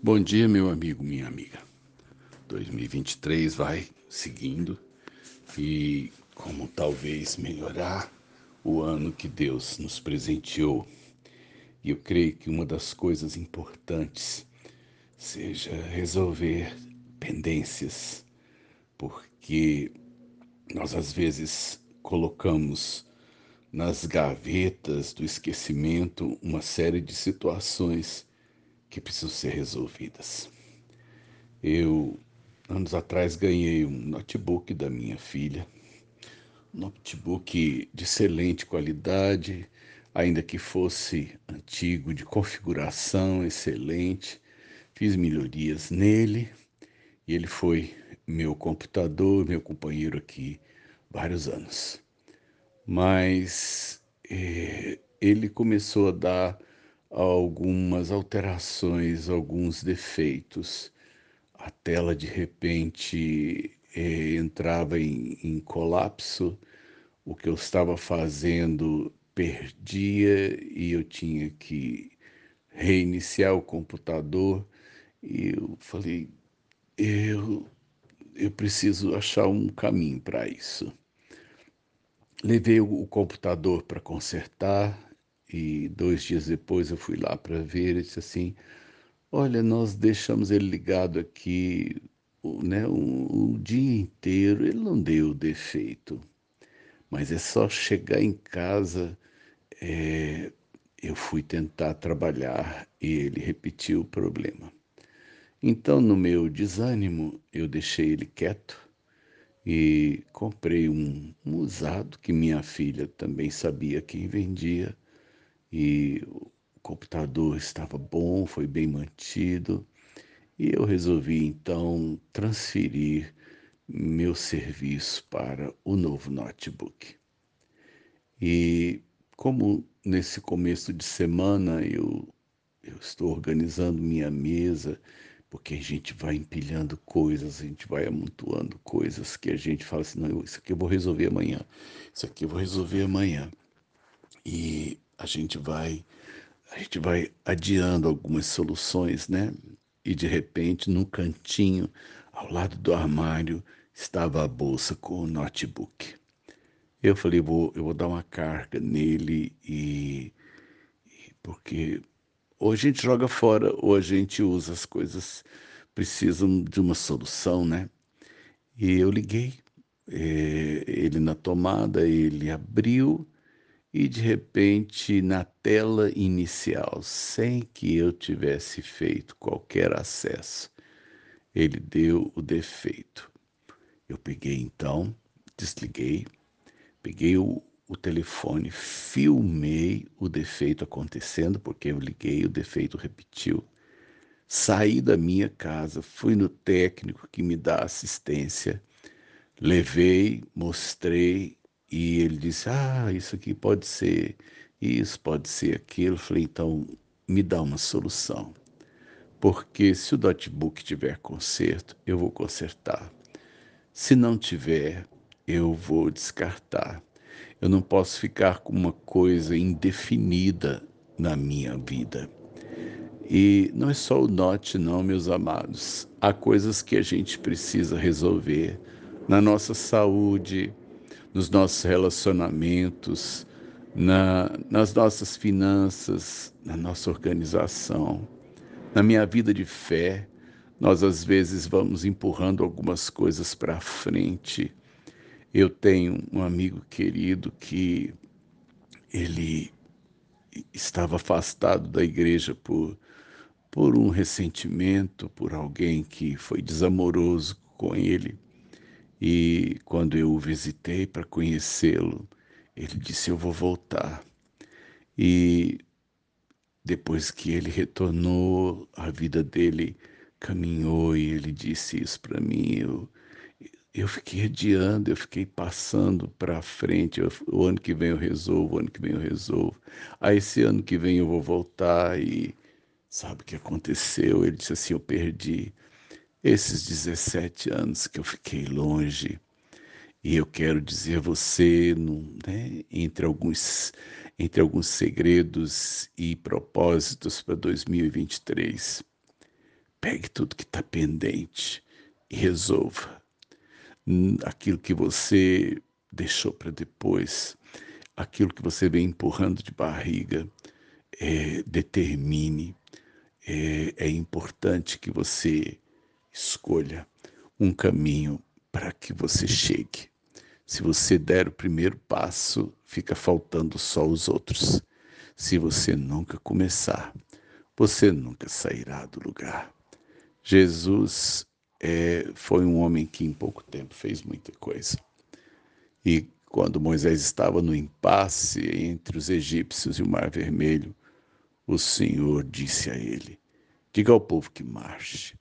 Bom dia, meu amigo, minha amiga. 2023 vai seguindo e como talvez melhorar o ano que Deus nos presenteou. E eu creio que uma das coisas importantes seja resolver pendências, porque nós às vezes colocamos nas gavetas do esquecimento uma série de situações que precisam ser resolvidas. Eu, anos atrás, ganhei um notebook da minha filha, um notebook de excelente qualidade, ainda que fosse antigo, de configuração excelente. Fiz melhorias nele e ele foi meu computador, meu companheiro aqui vários anos. Mas eh, ele começou a dar algumas alterações, alguns defeitos. A tela de repente eh, entrava em, em colapso, o que eu estava fazendo perdia e eu tinha que reiniciar o computador. E eu falei, eu, eu preciso achar um caminho para isso. Levei o computador para consertar, e dois dias depois eu fui lá para ver e disse assim: Olha, nós deixamos ele ligado aqui né, o, dia inteiro, ele não deu defeito, mas é só chegar em casa. É, eu fui tentar trabalhar e ele repetiu o problema. Então, no meu desânimo, eu deixei ele quieto e comprei um, um usado que minha filha também sabia quem vendia e o computador estava bom, foi bem mantido, e eu resolvi então transferir meu serviço para o novo notebook. E como nesse começo de semana eu, eu estou organizando minha mesa, porque a gente vai empilhando coisas, a gente vai amontoando coisas que a gente fala assim, não, isso aqui eu vou resolver amanhã, isso aqui eu vou resolver amanhã. E a gente vai a gente vai adiando algumas soluções, né? E de repente, no cantinho, ao lado do armário, estava a bolsa com o notebook. Eu falei, vou, eu vou dar uma carga nele e, e porque ou a gente joga fora ou a gente usa as coisas precisam de uma solução, né? E eu liguei é, ele na tomada, ele abriu e de repente na tela inicial, sem que eu tivesse feito qualquer acesso, ele deu o defeito. Eu peguei então, desliguei, peguei o, o telefone, filmei o defeito acontecendo, porque eu liguei, o defeito repetiu. Saí da minha casa, fui no técnico que me dá assistência, levei, mostrei, e ele disse: Ah, isso aqui pode ser isso, pode ser aquilo. Eu falei: Então, me dá uma solução. Porque se o notebook tiver conserto, eu vou consertar. Se não tiver, eu vou descartar. Eu não posso ficar com uma coisa indefinida na minha vida. E não é só o note, não, meus amados. Há coisas que a gente precisa resolver na nossa saúde, nos nossos relacionamentos, na, nas nossas finanças, na nossa organização, na minha vida de fé. Nós às vezes vamos empurrando algumas coisas para frente. Eu tenho um amigo querido que ele estava afastado da igreja por, por um ressentimento, por alguém que foi desamoroso com ele. E quando eu o visitei para conhecê-lo, ele disse: Eu vou voltar. E depois que ele retornou, a vida dele caminhou e ele disse isso para mim. Eu, eu fiquei adiando, eu fiquei passando para frente. Eu, o ano que vem eu resolvo, o ano que vem eu resolvo. Aí esse ano que vem eu vou voltar e sabe o que aconteceu? Ele disse assim: Eu perdi esses 17 anos que eu fiquei longe. E eu quero dizer a você, né, entre, alguns, entre alguns segredos e propósitos para 2023, Pegue tudo que está pendente e resolva. Hum, aquilo que você deixou para depois, aquilo que você vem empurrando de barriga, é, determine. É, é importante que você escolha um caminho para que você chegue. Se você der o primeiro passo, fica faltando só os outros. Se você nunca começar, você nunca sairá do lugar. Jesus é, foi um homem que em pouco tempo fez muita coisa. E quando Moisés estava no impasse entre os egípcios e o Mar Vermelho, o Senhor disse a ele: Diga ao povo que marche.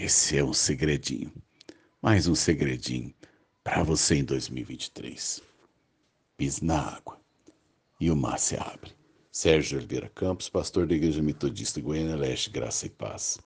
Esse é um segredinho, mais um segredinho para você em 2023. Pise na água e o mar se abre. Sérgio Oliveira Campos, pastor da Igreja Metodista Goiânia Leste, Graça e Paz.